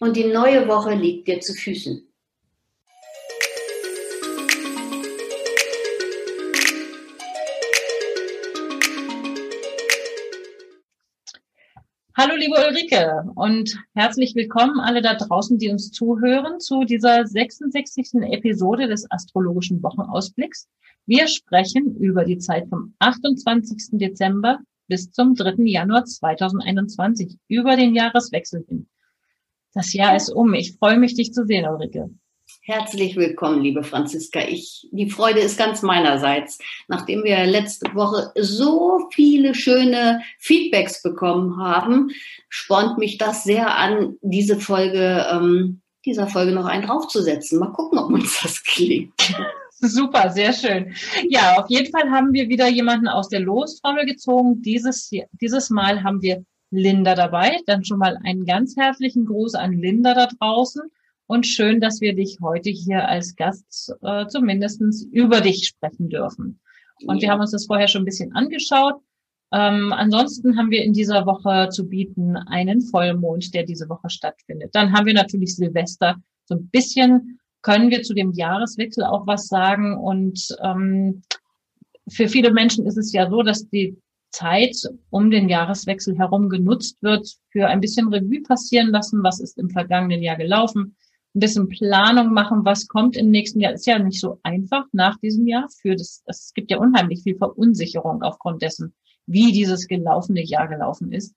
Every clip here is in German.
Und die neue Woche liegt dir zu Füßen. Hallo liebe Ulrike und herzlich willkommen alle da draußen, die uns zuhören zu dieser 66. Episode des astrologischen Wochenausblicks. Wir sprechen über die Zeit vom 28. Dezember bis zum 3. Januar 2021, über den Jahreswechsel hin. Das Jahr ist um. Ich freue mich, dich zu sehen, Ulrike. Herzlich willkommen, liebe Franziska. Ich, die Freude ist ganz meinerseits. Nachdem wir letzte Woche so viele schöne Feedbacks bekommen haben, spornt mich das sehr an, diese Folge, ähm, dieser Folge noch einen draufzusetzen. Mal gucken, ob uns das klingt. Super, sehr schön. Ja, auf jeden Fall haben wir wieder jemanden aus der Lostrommel gezogen. Dieses, dieses Mal haben wir Linda dabei. Dann schon mal einen ganz herzlichen Gruß an Linda da draußen und schön, dass wir dich heute hier als Gast äh, zumindest über dich sprechen dürfen. Und ja. wir haben uns das vorher schon ein bisschen angeschaut. Ähm, ansonsten haben wir in dieser Woche zu bieten einen Vollmond, der diese Woche stattfindet. Dann haben wir natürlich Silvester. So ein bisschen können wir zu dem Jahreswechsel auch was sagen. Und ähm, für viele Menschen ist es ja so, dass die Zeit um den Jahreswechsel herum genutzt wird, für ein bisschen Revue passieren lassen, was ist im vergangenen Jahr gelaufen, ein bisschen Planung machen, was kommt im nächsten Jahr. Ist ja nicht so einfach nach diesem Jahr. Für das, es gibt ja unheimlich viel Verunsicherung aufgrund dessen, wie dieses gelaufene Jahr gelaufen ist.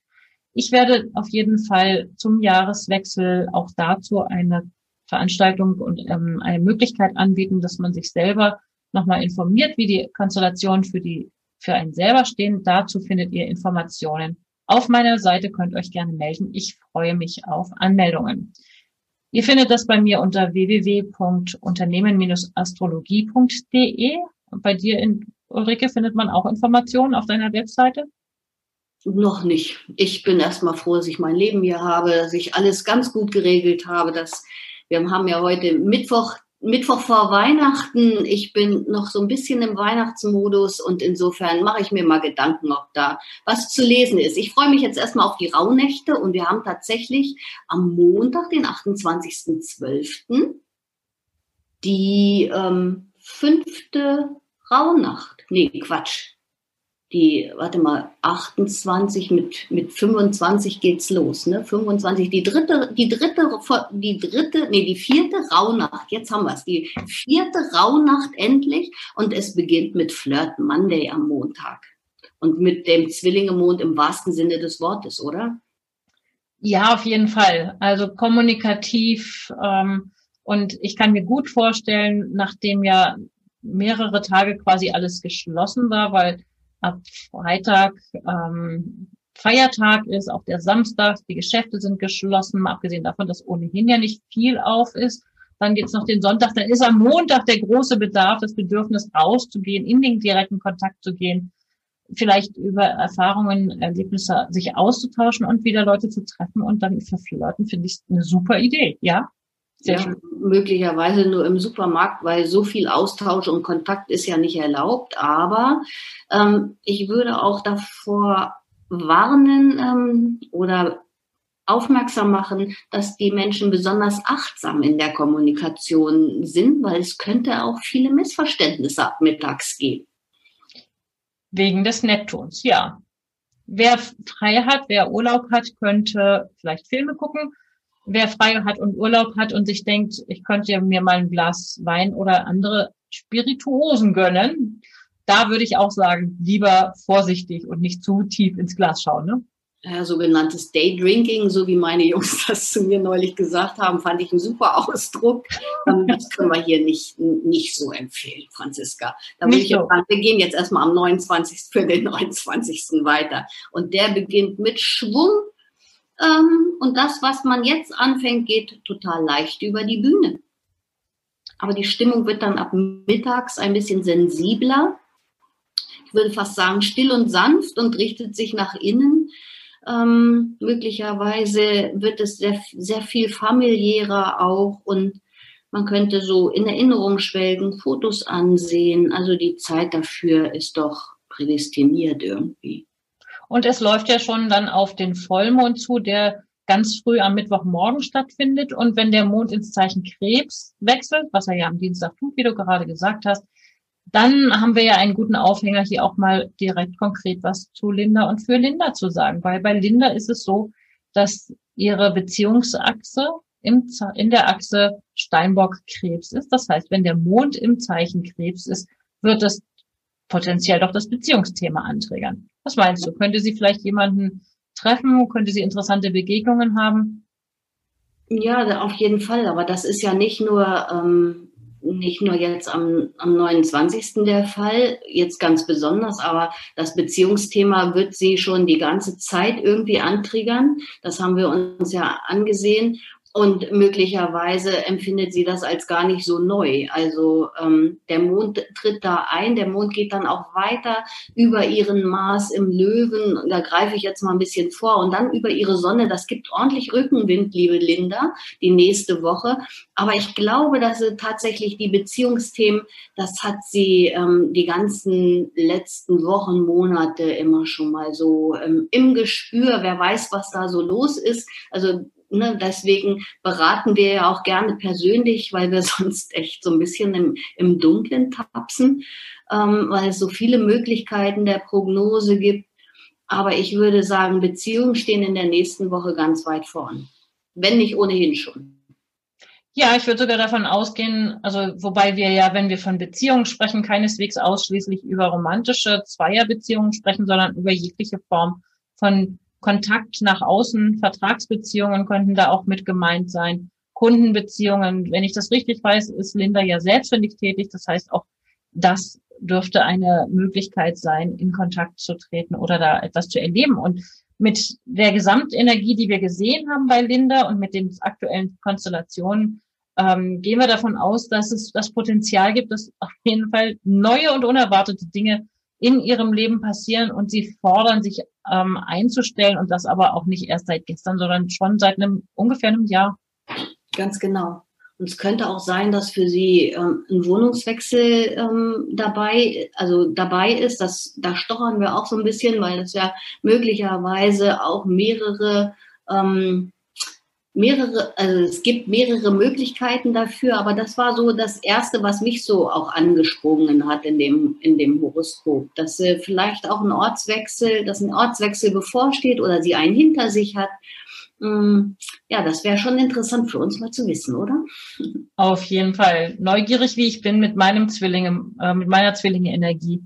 Ich werde auf jeden Fall zum Jahreswechsel auch dazu eine Veranstaltung und ähm, eine Möglichkeit anbieten, dass man sich selber nochmal informiert, wie die Konstellationen für die für einen selber stehen. Dazu findet ihr Informationen auf meiner Seite. Könnt euch gerne melden. Ich freue mich auf Anmeldungen. Ihr findet das bei mir unter www.unternehmen-astrologie.de. Und bei dir in Ulrike findet man auch Informationen auf deiner Webseite? Noch nicht. Ich bin erstmal froh, dass ich mein Leben hier habe, dass ich alles ganz gut geregelt habe. Dass wir haben ja heute Mittwoch, Mittwoch vor Weihnachten. Ich bin noch so ein bisschen im Weihnachtsmodus und insofern mache ich mir mal Gedanken, ob da was zu lesen ist. Ich freue mich jetzt erstmal auf die Rauhnächte und wir haben tatsächlich am Montag, den 28.12., die ähm, fünfte Rauhnacht. Nee, Quatsch die, warte mal, 28 mit, mit 25 geht's los, ne? 25, die dritte, die dritte, die dritte, nee, die vierte Rauhnacht, jetzt haben wir's, die vierte Rauhnacht endlich und es beginnt mit Flirt Monday am Montag. Und mit dem Zwillingemond im wahrsten Sinne des Wortes, oder? Ja, auf jeden Fall. Also kommunikativ ähm, und ich kann mir gut vorstellen, nachdem ja mehrere Tage quasi alles geschlossen war, weil ab Freitag ähm, Feiertag ist, auch der Samstag, die Geschäfte sind geschlossen, abgesehen davon, dass ohnehin ja nicht viel auf ist. Dann gibt's noch den Sonntag, dann ist am Montag der große Bedarf, das Bedürfnis rauszugehen, in den direkten Kontakt zu gehen, vielleicht über Erfahrungen, Erlebnisse sich auszutauschen und wieder Leute zu treffen und dann Leute finde ich eine super Idee, ja? Ja. Möglicherweise nur im Supermarkt, weil so viel Austausch und Kontakt ist ja nicht erlaubt. Aber ähm, ich würde auch davor warnen ähm, oder aufmerksam machen, dass die Menschen besonders achtsam in der Kommunikation sind, weil es könnte auch viele Missverständnisse ab mittags geben. Wegen des Neptuns, ja. Wer frei hat, wer Urlaub hat, könnte vielleicht Filme gucken wer frei hat und Urlaub hat und sich denkt, ich könnte mir mal ein Glas Wein oder andere Spirituosen gönnen, da würde ich auch sagen, lieber vorsichtig und nicht zu tief ins Glas schauen. Ne? Ja, sogenanntes Daydrinking, so wie meine Jungs das zu mir neulich gesagt haben, fand ich einen super Ausdruck. Ähm, das können wir hier nicht, nicht so empfehlen, Franziska. Da würde ich so. sagen, wir gehen jetzt erstmal am 29. für den 29. weiter. Und der beginnt mit Schwung und das, was man jetzt anfängt, geht total leicht über die Bühne. Aber die Stimmung wird dann ab mittags ein bisschen sensibler. Ich würde fast sagen still und sanft und richtet sich nach innen. Ähm, möglicherweise wird es sehr, sehr viel familiärer auch und man könnte so in Erinnerung schwelgen, Fotos ansehen. Also die Zeit dafür ist doch prädestiniert irgendwie. Und es läuft ja schon dann auf den Vollmond zu, der ganz früh am Mittwochmorgen stattfindet. Und wenn der Mond ins Zeichen Krebs wechselt, was er ja am Dienstag tut, wie du gerade gesagt hast, dann haben wir ja einen guten Aufhänger, hier auch mal direkt konkret was zu Linda und für Linda zu sagen. Weil bei Linda ist es so, dass ihre Beziehungsachse in der Achse Steinbock-Krebs ist. Das heißt, wenn der Mond im Zeichen Krebs ist, wird es potenziell doch das Beziehungsthema anträgern. Was meinst du? Könnte sie vielleicht jemanden treffen? Könnte sie interessante Begegnungen haben? Ja, auf jeden Fall. Aber das ist ja nicht nur, ähm, nicht nur jetzt am, am 29. der Fall, jetzt ganz besonders, aber das Beziehungsthema wird sie schon die ganze Zeit irgendwie antriggern. Das haben wir uns ja angesehen. Und möglicherweise empfindet sie das als gar nicht so neu. Also ähm, der Mond tritt da ein, der Mond geht dann auch weiter über ihren Mars im Löwen. Da greife ich jetzt mal ein bisschen vor. Und dann über ihre Sonne. Das gibt ordentlich Rückenwind, liebe Linda, die nächste Woche. Aber ich glaube, dass sie tatsächlich die Beziehungsthemen, das hat sie ähm, die ganzen letzten Wochen, Monate immer schon mal so ähm, im Gespür. Wer weiß, was da so los ist. Also Ne, deswegen beraten wir ja auch gerne persönlich, weil wir sonst echt so ein bisschen im, im Dunkeln tapsen, ähm, weil es so viele Möglichkeiten der Prognose gibt. Aber ich würde sagen, Beziehungen stehen in der nächsten Woche ganz weit vorn, wenn nicht ohnehin schon. Ja, ich würde sogar davon ausgehen, also wobei wir ja, wenn wir von Beziehungen sprechen, keineswegs ausschließlich über romantische Zweierbeziehungen sprechen, sondern über jegliche Form von Kontakt nach außen, Vertragsbeziehungen könnten da auch mit gemeint sein, Kundenbeziehungen. Wenn ich das richtig weiß, ist Linda ja selbstständig tätig. Das heißt, auch das dürfte eine Möglichkeit sein, in Kontakt zu treten oder da etwas zu erleben. Und mit der Gesamtenergie, die wir gesehen haben bei Linda und mit den aktuellen Konstellationen, ähm, gehen wir davon aus, dass es das Potenzial gibt, dass auf jeden Fall neue und unerwartete Dinge in ihrem Leben passieren und sie fordern, sich ähm, einzustellen und das aber auch nicht erst seit gestern, sondern schon seit einem ungefähr einem Jahr. Ganz genau. Und es könnte auch sein, dass für sie ähm, ein Wohnungswechsel ähm, dabei, also dabei ist. Das, da stochern wir auch so ein bisschen, weil es ja möglicherweise auch mehrere ähm, mehrere, also es gibt mehrere Möglichkeiten dafür, aber das war so das erste, was mich so auch angesprungen hat in dem, in dem Horoskop, dass sie vielleicht auch ein Ortswechsel, dass ein Ortswechsel bevorsteht oder sie einen hinter sich hat. Mm, ja, das wäre schon interessant für uns mal zu wissen, oder? Auf jeden Fall. Neugierig wie ich bin mit meinem Zwilling, äh, mit meiner Zwillinge-Energie,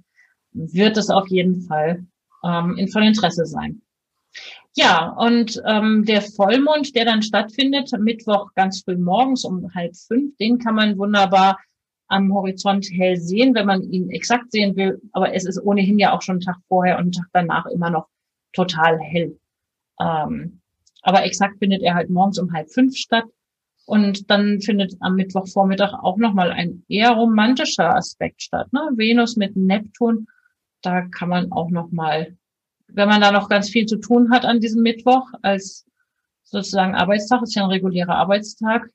wird es auf jeden Fall ähm, von Interesse sein. Ja, und ähm, der Vollmond, der dann stattfindet, Mittwoch ganz früh morgens um halb fünf, den kann man wunderbar am Horizont hell sehen, wenn man ihn exakt sehen will. Aber es ist ohnehin ja auch schon Tag vorher und Tag danach immer noch total hell. Ähm, aber exakt findet er halt morgens um halb fünf statt. Und dann findet am Mittwochvormittag auch nochmal ein eher romantischer Aspekt statt. Ne? Venus mit Neptun, da kann man auch nochmal wenn man da noch ganz viel zu tun hat an diesem Mittwoch als sozusagen Arbeitstag, ist ja ein regulärer Arbeitstag,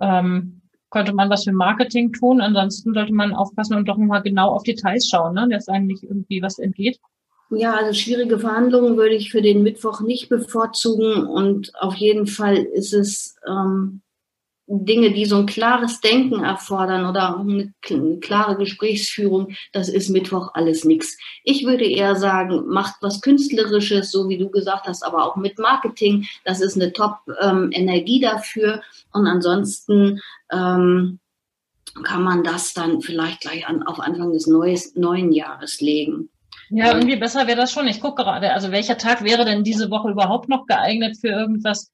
ähm, könnte man was für Marketing tun. Ansonsten sollte man aufpassen und doch mal genau auf Details schauen, ne? dass eigentlich irgendwie was entgeht. Ja, also schwierige Verhandlungen würde ich für den Mittwoch nicht bevorzugen und auf jeden Fall ist es ähm, Dinge, die so ein klares Denken erfordern oder eine klare Gesprächsführung, das ist Mittwoch alles nichts. Ich würde eher sagen, macht was Künstlerisches, so wie du gesagt hast, aber auch mit Marketing. Das ist eine Top-Energie ähm, dafür. Und ansonsten ähm, kann man das dann vielleicht gleich an, auf Anfang des neues, neuen Jahres legen. Ja, irgendwie besser wäre das schon. Ich gucke gerade, also welcher Tag wäre denn diese Woche überhaupt noch geeignet für irgendwas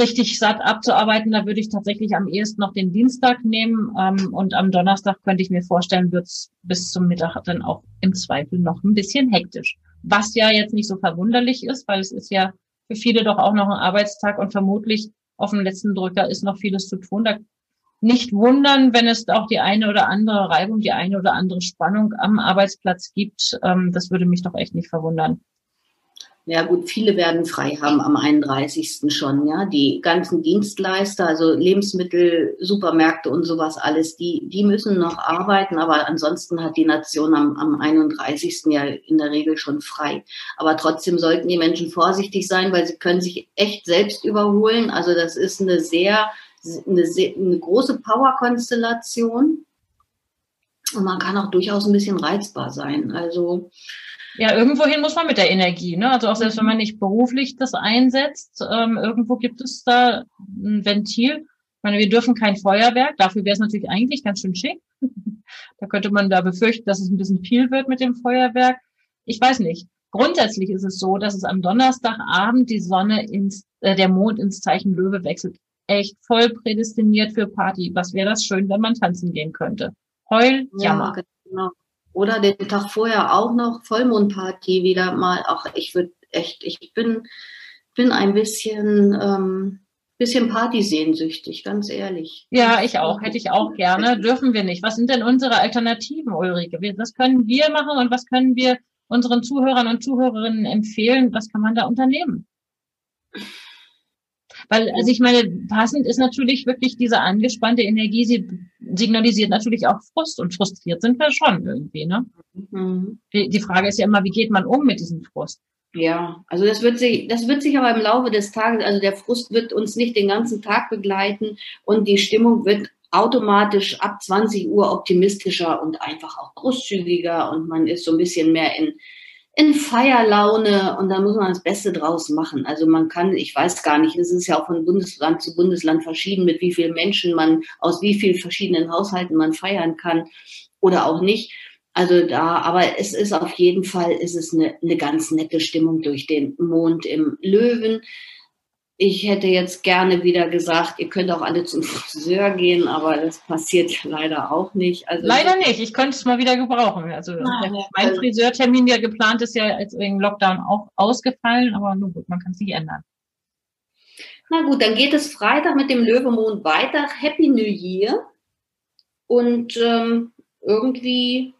richtig satt abzuarbeiten, da würde ich tatsächlich am ehesten noch den Dienstag nehmen ähm, und am Donnerstag könnte ich mir vorstellen, wird es bis zum Mittag dann auch im Zweifel noch ein bisschen hektisch. Was ja jetzt nicht so verwunderlich ist, weil es ist ja für viele doch auch noch ein Arbeitstag und vermutlich auf dem letzten Drücker ist noch vieles zu tun. Da nicht wundern, wenn es auch die eine oder andere Reibung, die eine oder andere Spannung am Arbeitsplatz gibt. Ähm, das würde mich doch echt nicht verwundern. Ja gut, viele werden frei haben am 31. schon, ja. Die ganzen Dienstleister, also Lebensmittel, Supermärkte und sowas alles, die, die müssen noch arbeiten, aber ansonsten hat die Nation am, am 31. ja in der Regel schon frei. Aber trotzdem sollten die Menschen vorsichtig sein, weil sie können sich echt selbst überholen. Also das ist eine sehr, eine, sehr, eine große Power-Konstellation. Und man kann auch durchaus ein bisschen reizbar sein. Also ja, irgendwohin muss man mit der Energie, ne? Also auch selbst wenn man nicht beruflich das einsetzt, ähm, irgendwo gibt es da ein Ventil. Ich meine, wir dürfen kein Feuerwerk, dafür wäre es natürlich eigentlich ganz schön schick. da könnte man da befürchten, dass es ein bisschen viel wird mit dem Feuerwerk. Ich weiß nicht. Grundsätzlich ist es so, dass es am Donnerstagabend die Sonne ins, äh, der Mond ins Zeichen Löwe wechselt. Echt voll prädestiniert für Party. Was wäre das schön, wenn man tanzen gehen könnte? Heul, Jammer. Ja, genau. Oder den Tag vorher auch noch Vollmondparty wieder mal. Auch ich würde echt, ich bin, bin ein bisschen, ähm, bisschen Partysehnsüchtig, ganz ehrlich. Ja, ich auch. Hätte ich auch gerne. Dürfen wir nicht. Was sind denn unsere Alternativen, Ulrike? Was können wir machen und was können wir unseren Zuhörern und Zuhörerinnen empfehlen? Was kann man da unternehmen? Weil, also ich meine, passend ist natürlich wirklich diese angespannte Energie, sie signalisiert natürlich auch Frust und frustriert sind wir schon irgendwie, ne? Mhm. Die, die Frage ist ja immer, wie geht man um mit diesem Frust? Ja, also das wird sich, das wird sich aber im Laufe des Tages, also der Frust wird uns nicht den ganzen Tag begleiten und die Stimmung wird automatisch ab 20 Uhr optimistischer und einfach auch großzügiger und man ist so ein bisschen mehr in, in Feierlaune und da muss man das Beste draus machen. Also man kann, ich weiß gar nicht, es ist ja auch von Bundesland zu Bundesland verschieden, mit wie vielen Menschen man aus wie vielen verschiedenen Haushalten man feiern kann oder auch nicht. Also da, aber es ist auf jeden Fall, ist es eine, eine ganz nette Stimmung durch den Mond im Löwen. Ich hätte jetzt gerne wieder gesagt, ihr könnt auch alle zum Friseur gehen, aber das passiert ja leider auch nicht. Also leider nicht. Ich könnte es mal wieder gebrauchen. Also Nein, mein also, Friseurtermin, der geplant ist, ja als wegen Lockdown auch ausgefallen, aber nun gut, man kann es nicht ändern. Na gut, dann geht es Freitag mit dem Löwemond weiter. Happy New Year. Und ähm, irgendwie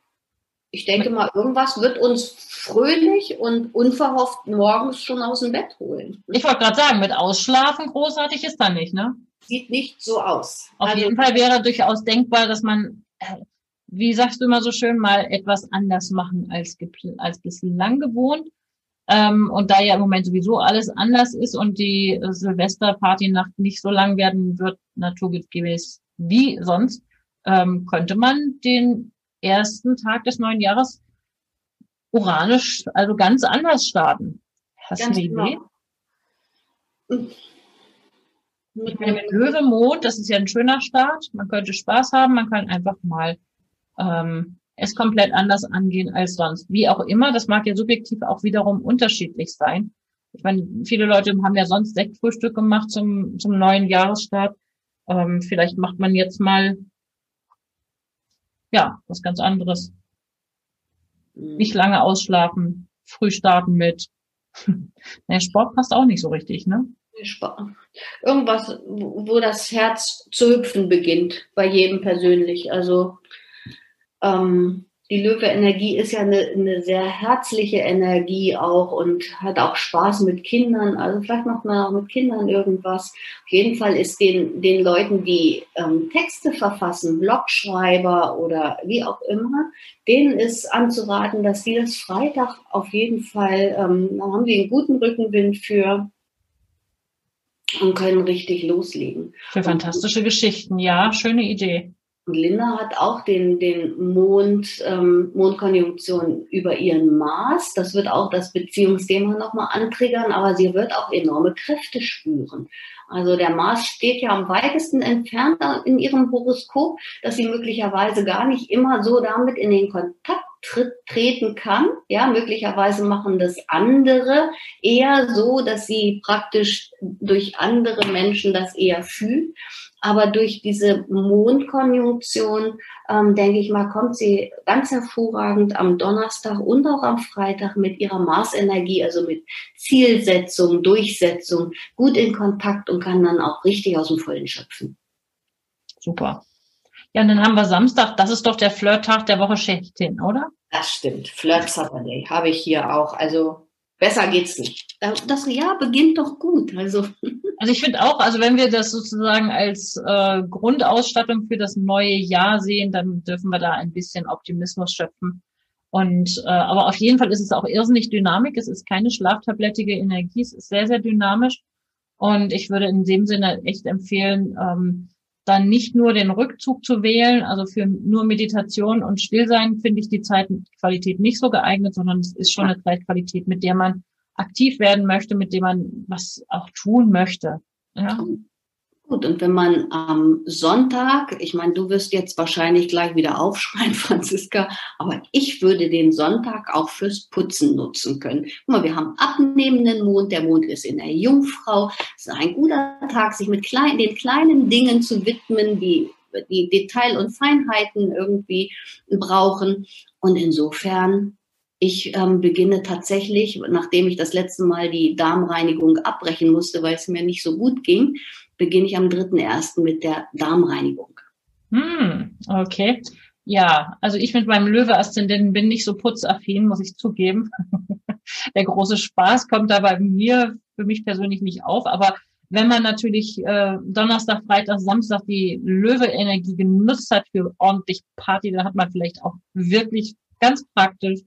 ich denke mal, irgendwas wird uns fröhlich und unverhofft morgens schon aus dem Bett holen. Ich wollte gerade sagen, mit Ausschlafen großartig ist da nicht, ne? Sieht nicht so aus. Auf also, jeden Fall wäre durchaus denkbar, dass man, äh, wie sagst du immer so schön, mal etwas anders machen als, als bislang gewohnt. Ähm, und da ja im Moment sowieso alles anders ist und die äh, Silvesterparty-Nacht nicht so lang werden wird, naturgemäß wie sonst, ähm, könnte man den ersten Tag des neuen Jahres uranisch, also ganz anders starten. Hast ganz du eine Idee? Genau. Meine, mit Löwemond, das ist ja ein schöner Start. Man könnte Spaß haben, man kann einfach mal ähm, es komplett anders angehen als sonst. Wie auch immer, das mag ja subjektiv auch wiederum unterschiedlich sein. Ich meine, viele Leute haben ja sonst Sektfrühstück gemacht zum, zum neuen Jahresstart. Ähm, vielleicht macht man jetzt mal ja, was ganz anderes. Mhm. Nicht lange ausschlafen, früh starten mit. naja, Sport passt auch nicht so richtig, ne? Irgendwas, wo das Herz zu hüpfen beginnt, bei jedem persönlich. Also ähm, die Löwe-Energie ist ja eine, eine, sehr herzliche Energie auch und hat auch Spaß mit Kindern. Also vielleicht macht man auch mit Kindern irgendwas. Auf jeden Fall ist den, den Leuten, die ähm, Texte verfassen, Blogschreiber oder wie auch immer, denen ist anzuraten, dass sie das Freitag auf jeden Fall, ähm, dann haben sie einen guten Rückenwind für und können richtig loslegen. Für fantastische Geschichten, ja, schöne Idee. Und Linda hat auch den, den Mond, ähm, Mondkonjunktion über ihren Mars. Das wird auch das Beziehungsthema nochmal antriggern, aber sie wird auch enorme Kräfte spüren. Also der Mars steht ja am weitesten entfernt in ihrem Horoskop, dass sie möglicherweise gar nicht immer so damit in den Kontakt treten kann. Ja, möglicherweise machen das andere eher so, dass sie praktisch durch andere Menschen das eher fühlen. Aber durch diese Mondkonjunktion, ähm, denke ich mal, kommt sie ganz hervorragend am Donnerstag und auch am Freitag mit ihrer Marsenergie, also mit Zielsetzung, Durchsetzung, gut in Kontakt und kann dann auch richtig aus dem Vollen schöpfen. Super. Ja, und dann haben wir Samstag, das ist doch der Flirttag der Woche schlechthin, oder? Das stimmt. Flirt Saturday habe ich hier auch. Also besser geht's nicht. Das Jahr beginnt doch gut. Also, also ich finde auch, also wenn wir das sozusagen als äh, Grundausstattung für das neue Jahr sehen, dann dürfen wir da ein bisschen Optimismus schöpfen. Und äh, aber auf jeden Fall ist es auch irrsinnig Dynamik. Es ist keine schlaftablettige Energie, es ist sehr, sehr dynamisch. Und ich würde in dem Sinne echt empfehlen, ähm, dann nicht nur den Rückzug zu wählen, also für nur Meditation und Stillsein finde ich die Zeitqualität nicht so geeignet, sondern es ist schon eine Zeitqualität, mit der man aktiv werden möchte, mit der man was auch tun möchte. Ja. Gut, und wenn man am Sonntag, ich meine, du wirst jetzt wahrscheinlich gleich wieder aufschreien, Franziska, aber ich würde den Sonntag auch fürs Putzen nutzen können. Guck mal, wir haben abnehmenden Mond, der Mond ist in der Jungfrau. Es ist ein guter Tag, sich mit klein, den kleinen Dingen zu widmen, die die Detail und Feinheiten irgendwie brauchen. Und insofern ich ähm, beginne tatsächlich, nachdem ich das letzte Mal die Darmreinigung abbrechen musste, weil es mir nicht so gut ging, beginne ich am 3.1. mit der Darmreinigung. Hm, okay. Ja, also ich mit meinem Löwe-Aszendenten bin nicht so putzaffin, muss ich zugeben. der große Spaß kommt da bei mir für mich persönlich nicht auf. Aber wenn man natürlich äh, Donnerstag, Freitag, Samstag die Löwe-Energie genutzt hat für ordentlich Party, dann hat man vielleicht auch wirklich ganz praktisch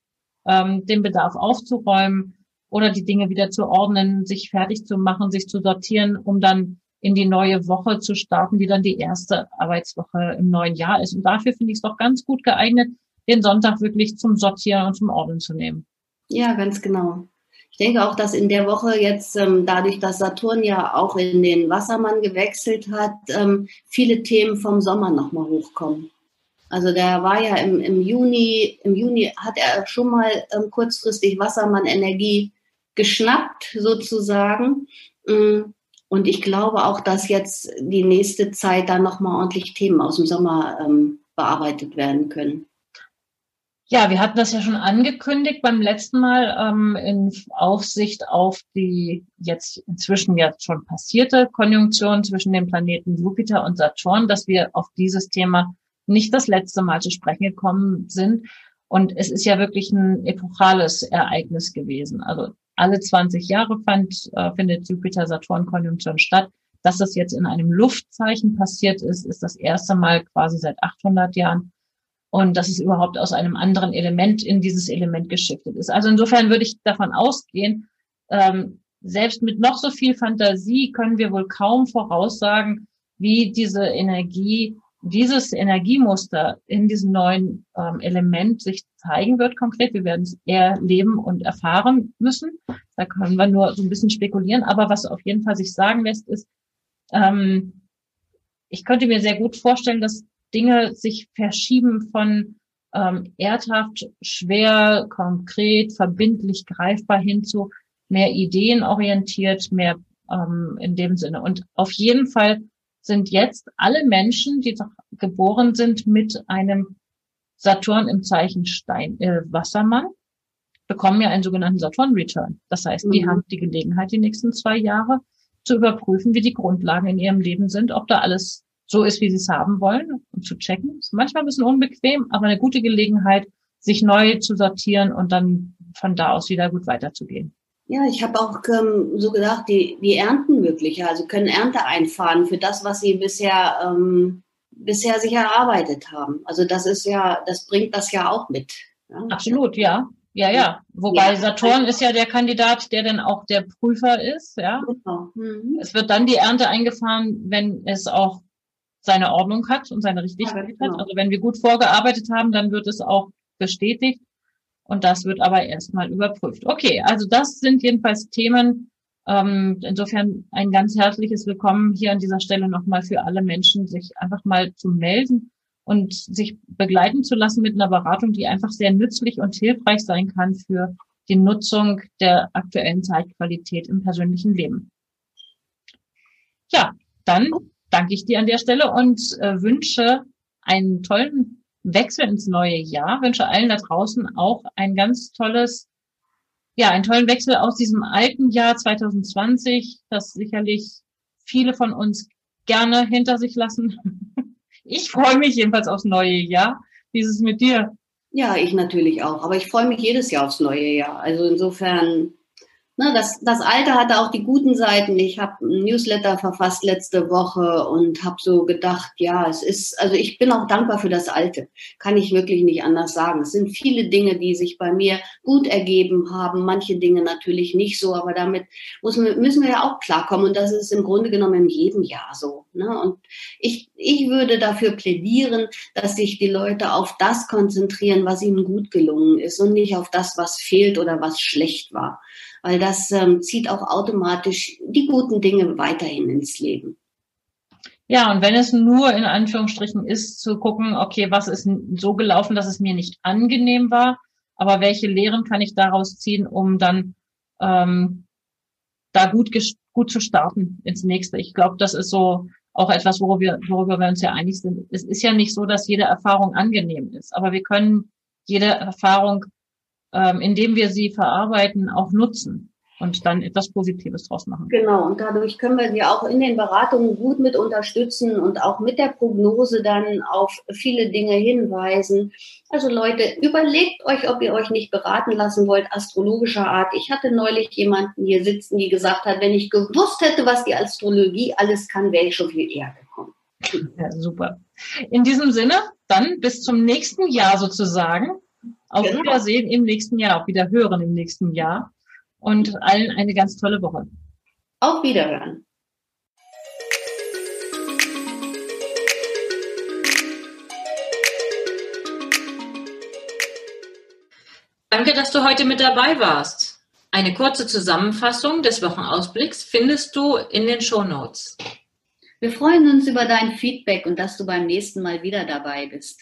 ähm, den Bedarf aufzuräumen oder die Dinge wieder zu ordnen, sich fertig zu machen, sich zu sortieren, um dann in die neue Woche zu starten, die dann die erste Arbeitswoche im neuen Jahr ist. Und dafür finde ich es doch ganz gut geeignet, den Sonntag wirklich zum Sortieren und zum Ordnen zu nehmen. Ja, ganz genau. Ich denke auch, dass in der Woche jetzt, ähm, dadurch, dass Saturn ja auch in den Wassermann gewechselt hat, ähm, viele Themen vom Sommer nochmal hochkommen. Also der war ja im, im Juni, im Juni hat er schon mal ähm, kurzfristig Wassermann Energie geschnappt, sozusagen. Mm, und ich glaube auch, dass jetzt die nächste Zeit dann nochmal ordentlich Themen aus dem Sommer ähm, bearbeitet werden können. Ja, wir hatten das ja schon angekündigt beim letzten Mal ähm, in Aufsicht auf die jetzt inzwischen ja schon passierte Konjunktion zwischen dem Planeten Jupiter und Saturn, dass wir auf dieses Thema nicht das letzte Mal zu sprechen gekommen sind. Und es ist ja wirklich ein epochales Ereignis gewesen. Also alle 20 Jahre fand, äh, findet Jupiter-Saturn-Konjunktion statt. Dass das jetzt in einem Luftzeichen passiert ist, ist das erste Mal quasi seit 800 Jahren. Und dass es überhaupt aus einem anderen Element in dieses Element geschiftet ist. Also insofern würde ich davon ausgehen, ähm, selbst mit noch so viel Fantasie können wir wohl kaum voraussagen, wie diese Energie dieses Energiemuster in diesem neuen ähm, Element sich zeigen wird konkret. Wir werden es eher leben und erfahren müssen. Da können wir nur so ein bisschen spekulieren. Aber was auf jeden Fall sich sagen lässt, ist, ähm, ich könnte mir sehr gut vorstellen, dass Dinge sich verschieben von ähm, erdhaft, schwer, konkret, verbindlich, greifbar hin zu mehr ideenorientiert, mehr ähm, in dem Sinne. Und auf jeden Fall sind jetzt alle Menschen, die geboren sind mit einem Saturn im Zeichen Stein, äh, Wassermann, bekommen ja einen sogenannten Saturn-Return. Das heißt, die mhm. haben die Gelegenheit, die nächsten zwei Jahre zu überprüfen, wie die Grundlagen in ihrem Leben sind, ob da alles so ist, wie sie es haben wollen und zu checken. Ist manchmal ein bisschen unbequem, aber eine gute Gelegenheit, sich neu zu sortieren und dann von da aus wieder gut weiterzugehen. Ja, ich habe auch ähm, so gedacht, die, die ernten wirklich, also können Ernte einfahren für das, was sie bisher, ähm, bisher sich erarbeitet haben. Also das ist ja, das bringt das ja auch mit. Ja? Absolut, ja. Ja, ja. Wobei ja. Saturn ist ja der Kandidat, der dann auch der Prüfer ist, ja. Genau. Mhm. Es wird dann die Ernte eingefahren, wenn es auch seine Ordnung hat und seine Richtigkeit ja, genau. hat. Also wenn wir gut vorgearbeitet haben, dann wird es auch bestätigt. Und das wird aber erstmal überprüft. Okay, also das sind jedenfalls Themen. Ähm, insofern ein ganz herzliches Willkommen hier an dieser Stelle nochmal für alle Menschen, sich einfach mal zu melden und sich begleiten zu lassen mit einer Beratung, die einfach sehr nützlich und hilfreich sein kann für die Nutzung der aktuellen Zeitqualität im persönlichen Leben. Ja, dann danke ich dir an der Stelle und äh, wünsche einen tollen Wechsel ins neue Jahr, wünsche allen da draußen auch ein ganz tolles, ja, einen tollen Wechsel aus diesem alten Jahr 2020, das sicherlich viele von uns gerne hinter sich lassen. Ich freue mich jedenfalls aufs neue Jahr. Wie ist es mit dir? Ja, ich natürlich auch. Aber ich freue mich jedes Jahr aufs neue Jahr. Also insofern ne, das, das Alte hatte auch die guten Seiten. Ich habe ein Newsletter verfasst letzte Woche und habe so gedacht, ja, es ist, also ich bin auch dankbar für das Alte. Kann ich wirklich nicht anders sagen. Es sind viele Dinge, die sich bei mir gut ergeben haben, manche Dinge natürlich nicht so, aber damit müssen wir, müssen wir ja auch klarkommen und das ist im Grunde genommen in jedem Jahr so. Ne? Und ich, ich würde dafür plädieren, dass sich die Leute auf das konzentrieren, was ihnen gut gelungen ist und nicht auf das, was fehlt oder was schlecht war weil das ähm, zieht auch automatisch die guten Dinge weiterhin ins Leben. Ja, und wenn es nur in Anführungsstrichen ist, zu gucken, okay, was ist so gelaufen, dass es mir nicht angenehm war, aber welche Lehren kann ich daraus ziehen, um dann ähm, da gut, gut zu starten ins nächste. Ich glaube, das ist so auch etwas, worüber wir, worüber wir uns ja einig sind. Es ist ja nicht so, dass jede Erfahrung angenehm ist, aber wir können jede Erfahrung ähm, indem wir sie verarbeiten, auch nutzen und dann etwas Positives draus machen. Genau, und dadurch können wir sie auch in den Beratungen gut mit unterstützen und auch mit der Prognose dann auf viele Dinge hinweisen. Also Leute, überlegt euch, ob ihr euch nicht beraten lassen wollt, astrologischer Art. Ich hatte neulich jemanden hier sitzen, die gesagt hat, wenn ich gewusst hätte, was die Astrologie alles kann, wäre ich schon viel eher gekommen. Ja, super. In diesem Sinne, dann bis zum nächsten Jahr sozusagen. Auf genau. Wiedersehen im nächsten Jahr, auf Wiederhören im nächsten Jahr und allen eine ganz tolle Woche. Auf Wiederhören. Danke, dass du heute mit dabei warst. Eine kurze Zusammenfassung des Wochenausblicks findest du in den Show Notes. Wir freuen uns über dein Feedback und dass du beim nächsten Mal wieder dabei bist.